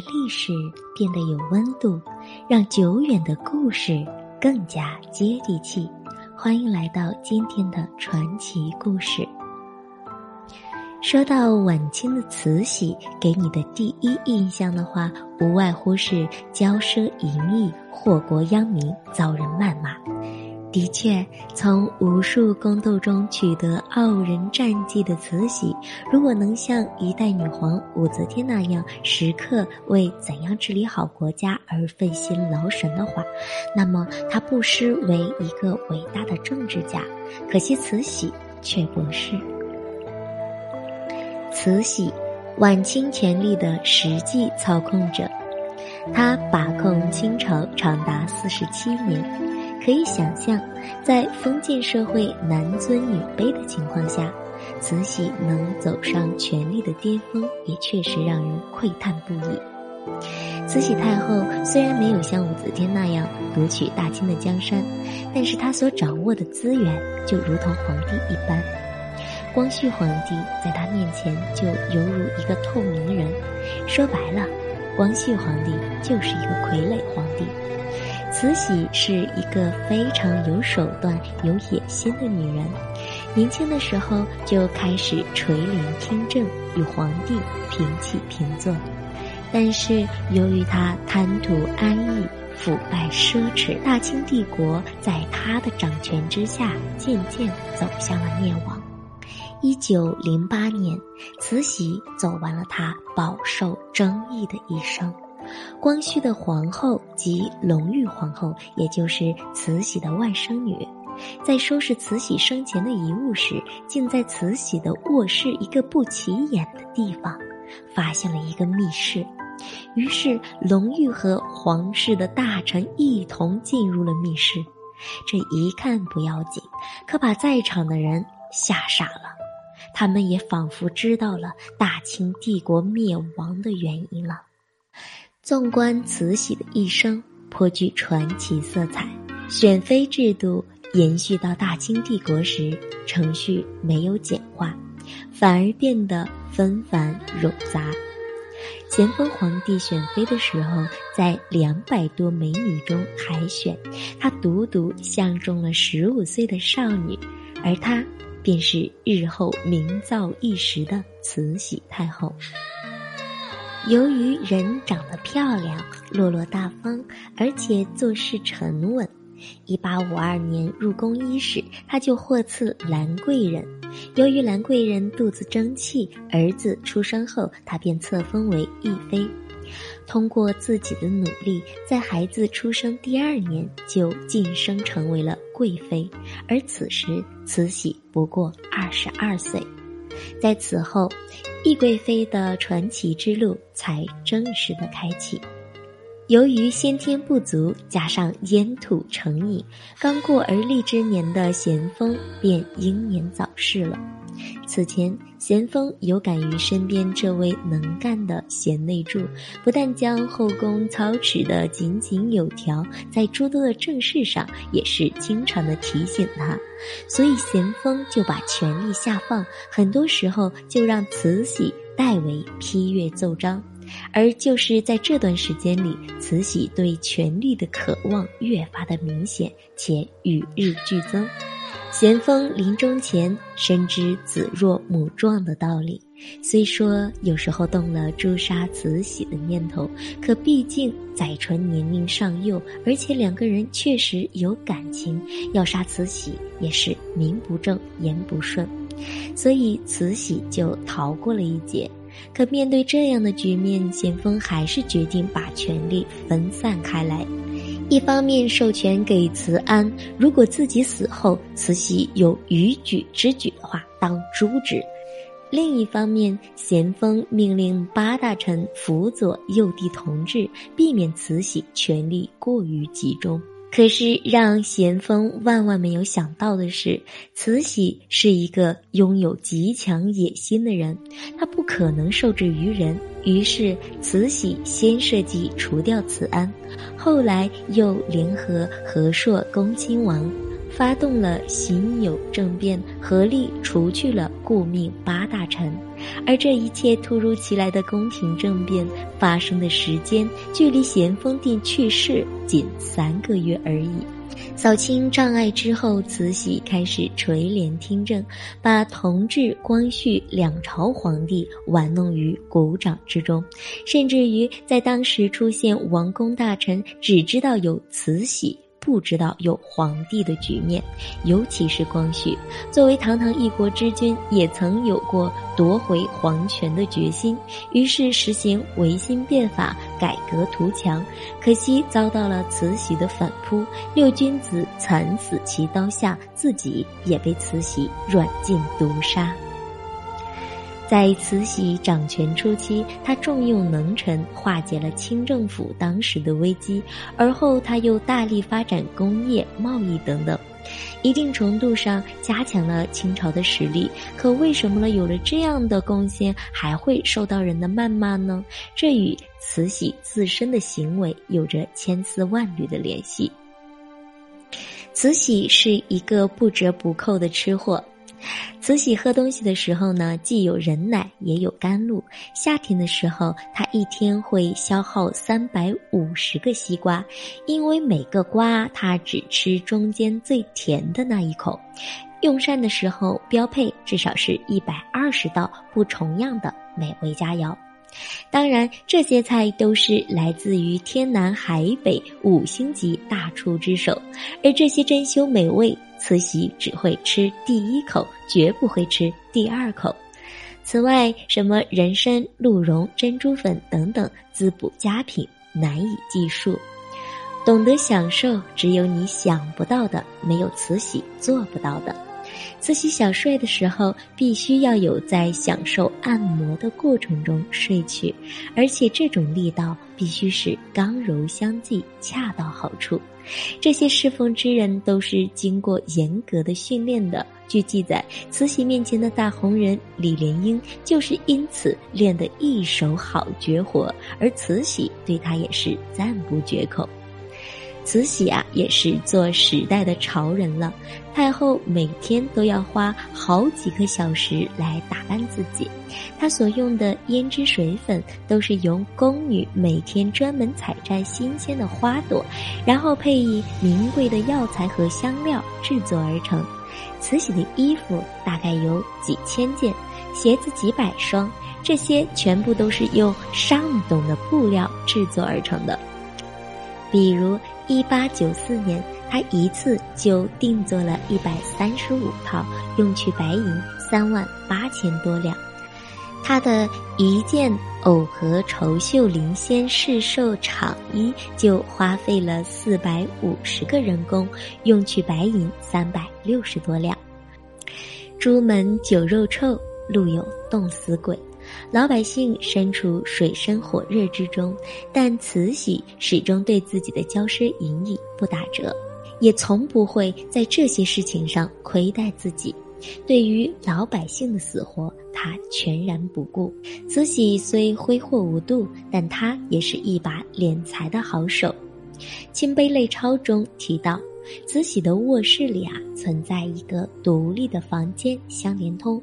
历史变得有温度，让久远的故事更加接地气。欢迎来到今天的传奇故事。说到晚清的慈禧，给你的第一印象的话，无外乎是骄奢淫逸、祸国殃民、遭人谩骂。的确，从无数宫斗中取得傲人战绩的慈禧，如果能像一代女皇武则天那样，时刻为怎样治理好国家而费心劳神的话，那么她不失为一个伟大的政治家。可惜慈禧却不是。慈禧，晚清权力的实际操控者，她把控清朝长达四十七年。可以想象，在封建社会男尊女卑的情况下，慈禧能走上权力的巅峰，也确实让人喟叹不已。慈禧太后虽然没有像武则天那样夺取大清的江山，但是她所掌握的资源就如同皇帝一般。光绪皇帝在她面前就犹如一个透明人，说白了，光绪皇帝就是一个傀儡皇帝。慈禧是一个非常有手段、有野心的女人，年轻的时候就开始垂帘听政，与皇帝平起平坐。但是由于她贪图安逸、腐败奢侈，大清帝国在她的掌权之下渐渐走向了灭亡。一九零八年，慈禧走完了她饱受争议的一生。光绪的皇后及隆裕皇后，也就是慈禧的外甥女，在收拾慈禧生前的遗物时，竟在慈禧的卧室一个不起眼的地方，发现了一个密室。于是，隆裕和皇室的大臣一同进入了密室。这一看不要紧，可把在场的人吓傻了。他们也仿佛知道了大清帝国灭亡的原因了。纵观慈禧的一生，颇具传奇色彩。选妃制度延续到大清帝国时，程序没有简化，反而变得纷繁冗杂。咸丰皇帝选妃的时候，在两百多美女中海选，他独独相中了十五岁的少女，而她便是日后名噪一时的慈禧太后。由于人长得漂亮、落落大方，而且做事沉稳，一八五二年入宫伊始，他就获赐兰贵人。由于兰贵人肚子争气，儿子出生后，他便册封为义妃。通过自己的努力，在孩子出生第二年就晋升成为了贵妃，而此时慈禧不过二十二岁。在此后，懿贵妃的传奇之路才正式的开启。由于先天不足，加上烟土成瘾，刚过而立之年的咸丰便英年早逝了。此前，咸丰有感于身边这位能干的贤内助，不但将后宫操持得井井有条，在诸多的政事上也是经常的提醒他，所以咸丰就把权力下放，很多时候就让慈禧代为批阅奏章。而就是在这段时间里，慈禧对权力的渴望越发的明显，且与日俱增。咸丰临终前深知子弱母壮的道理，虽说有时候动了诛杀慈禧的念头，可毕竟载淳年龄尚幼，而且两个人确实有感情，要杀慈禧也是名不正言不顺，所以慈禧就逃过了一劫。可面对这样的局面，咸丰还是决定把权力分散开来。一方面授权给慈安，如果自己死后慈禧有逾矩之举的话，当诛之；另一方面，咸丰命令八大臣辅佐幼帝同治，避免慈禧权力过于集中。可是，让咸丰万万没有想到的是，慈禧是一个拥有极强野心的人，她不可能受制于人。于是，慈禧先设计除掉慈安，后来又联合和硕恭亲王，发动了辛酉政变，合力除去了顾命八大臣，而这一切突如其来的宫廷政变发生的时间，距离咸丰帝去世仅三个月而已。扫清障碍之后，慈禧开始垂帘听政，把同治、光绪两朝皇帝玩弄于股掌之中，甚至于在当时出现王公大臣只知道有慈禧。不知道有皇帝的局面，尤其是光绪，作为堂堂一国之君，也曾有过夺回皇权的决心，于是实行维新变法，改革图强，可惜遭到了慈禧的反扑，六君子惨死其刀下，自己也被慈禧软禁毒杀。在慈禧掌权初期，他重用能臣，化解了清政府当时的危机。而后，他又大力发展工业、贸易等等，一定程度上加强了清朝的实力。可为什么呢？有了这样的贡献，还会受到人的谩骂呢？这与慈禧自身的行为有着千丝万缕的联系。慈禧是一个不折不扣的吃货。慈禧喝东西的时候呢，既有人奶也有甘露。夏天的时候，她一天会消耗三百五十个西瓜，因为每个瓜她只吃中间最甜的那一口。用膳的时候，标配至少是一百二十道不重样的美味佳肴。当然，这些菜都是来自于天南海北五星级大厨之手，而这些珍馐美味，慈禧只会吃第一口，绝不会吃第二口。此外，什么人参、鹿茸、珍珠粉等等滋补佳品难以计数。懂得享受，只有你想不到的，没有慈禧做不到的。慈禧小睡的时候，必须要有在享受按摩的过程中睡去，而且这种力道必须是刚柔相济，恰到好处。这些侍奉之人都是经过严格的训练的。据记载，慈禧面前的大红人李莲英就是因此练得一手好绝活，而慈禧对他也是赞不绝口。慈禧啊，也是做时代的潮人了。太后每天都要花好几个小时来打扮自己，她所用的胭脂水粉都是由宫女每天专门采摘新鲜的花朵，然后配以名贵的药材和香料制作而成。慈禧的衣服大概有几千件，鞋子几百双，这些全部都是用上等的布料制作而成的，比如。一八九四年，他一次就定做了一百三十五套，用去白银三万八千多两。他的一件藕荷绸绣绫仙饰绶氅衣就花费了四百五十个人工，用去白银三百六十多两。朱门酒肉臭，路有冻死鬼。老百姓身处水深火热之中，但慈禧始终对自己的骄奢淫逸不打折，也从不会在这些事情上亏待自己。对于老百姓的死活，她全然不顾。慈禧虽挥霍无度，但她也是一把敛财的好手。《清碑类钞》中提到。慈禧的卧室里啊，存在一个独立的房间，相连通。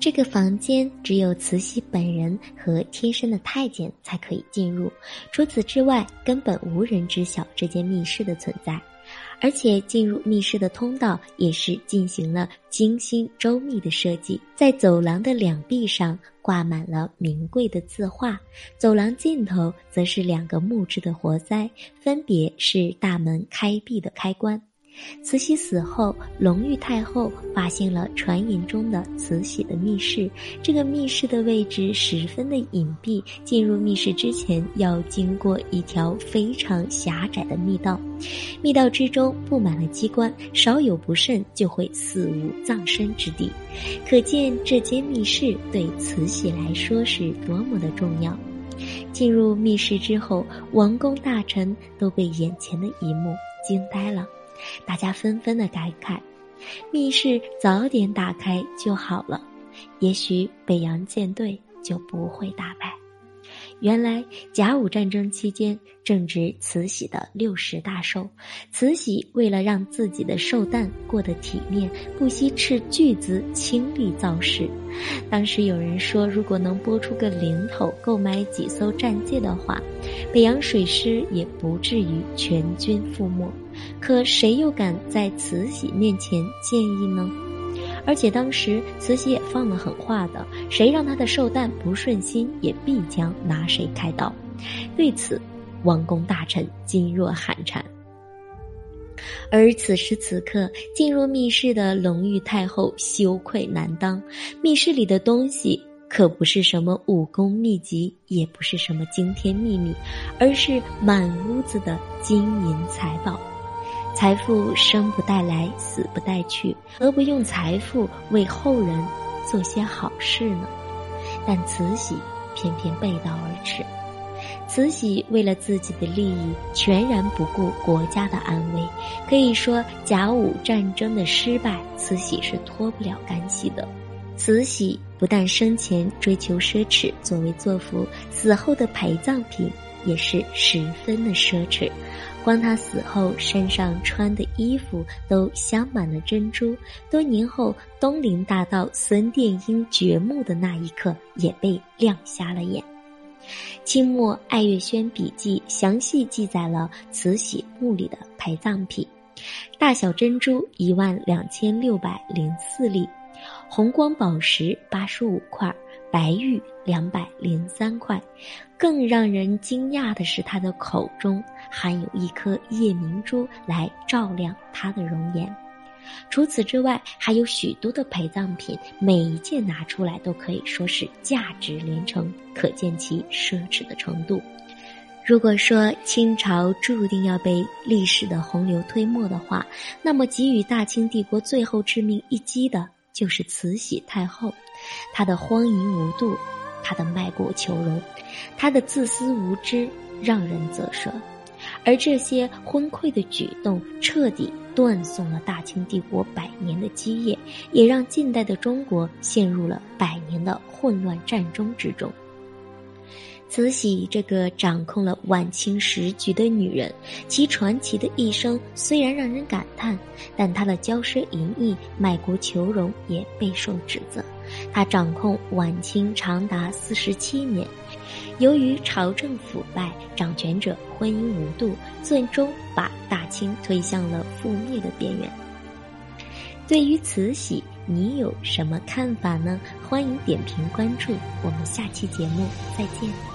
这个房间只有慈禧本人和贴身的太监才可以进入，除此之外，根本无人知晓这间密室的存在。而且进入密室的通道也是进行了精心周密的设计，在走廊的两壁上挂满了名贵的字画，走廊尽头则是两个木质的活塞，分别是大门开闭的开关。慈禧死后，隆裕太后发现了传言中的慈禧的密室。这个密室的位置十分的隐蔽，进入密室之前要经过一条非常狭窄的密道，密道之中布满了机关，稍有不慎就会死无葬身之地。可见这间密室对慈禧来说是多么的重要。进入密室之后，王公大臣都被眼前的一幕惊呆了。大家纷纷的感慨：“密室早点打开就好了，也许北洋舰队就不会大败。”原来甲午战争期间正值慈禧的六十大寿，慈禧为了让自己的寿诞过得体面，不惜斥巨资倾力造势。当时有人说，如果能拨出个零头购买几艘战舰的话，北洋水师也不至于全军覆没。可谁又敢在慈禧面前建议呢？而且当时慈禧也放了狠话的，谁让他的寿诞不顺心，也必将拿谁开刀。对此，王公大臣噤若寒蝉。而此时此刻，进入密室的隆裕太后羞愧难当。密室里的东西可不是什么武功秘籍，也不是什么惊天秘密，而是满屋子的金银财宝。财富生不带来，死不带去，何不用财富为后人做些好事呢？但慈禧偏偏背道而驰。慈禧为了自己的利益，全然不顾国家的安危。可以说，甲午战争的失败，慈禧是脱不了干系的。慈禧不但生前追求奢侈作为作福，死后的陪葬品也是十分的奢侈。光他死后身上穿的衣服都镶满了珍珠，多年后东林大盗孙殿英掘墓的那一刻，也被亮瞎了眼。清末爱月轩笔记详细记载了慈禧墓里的陪葬品：大小珍珠一万两千六百零四粒，红光宝石八十五块。白玉两百零三块，更让人惊讶的是，他的口中含有一颗夜明珠来照亮他的容颜。除此之外，还有许多的陪葬品，每一件拿出来都可以说是价值连城，可见其奢侈的程度。如果说清朝注定要被历史的洪流推没的话，那么给予大清帝国最后致命一击的。就是慈禧太后，她的荒淫无度，他的卖国求荣，他的自私无知，让人啧舌。而这些昏聩的举动，彻底断送了大清帝国百年的基业，也让近代的中国陷入了百年的混乱战争之中。慈禧这个掌控了晚清时局的女人，其传奇的一生虽然让人感叹，但她的骄奢淫逸、卖国求荣也备受指责。她掌控晚清长达四十七年，由于朝政腐败、掌权者婚姻无度，最终把大清推向了覆灭的边缘。对于慈禧，你有什么看法呢？欢迎点评关注，我们下期节目再见。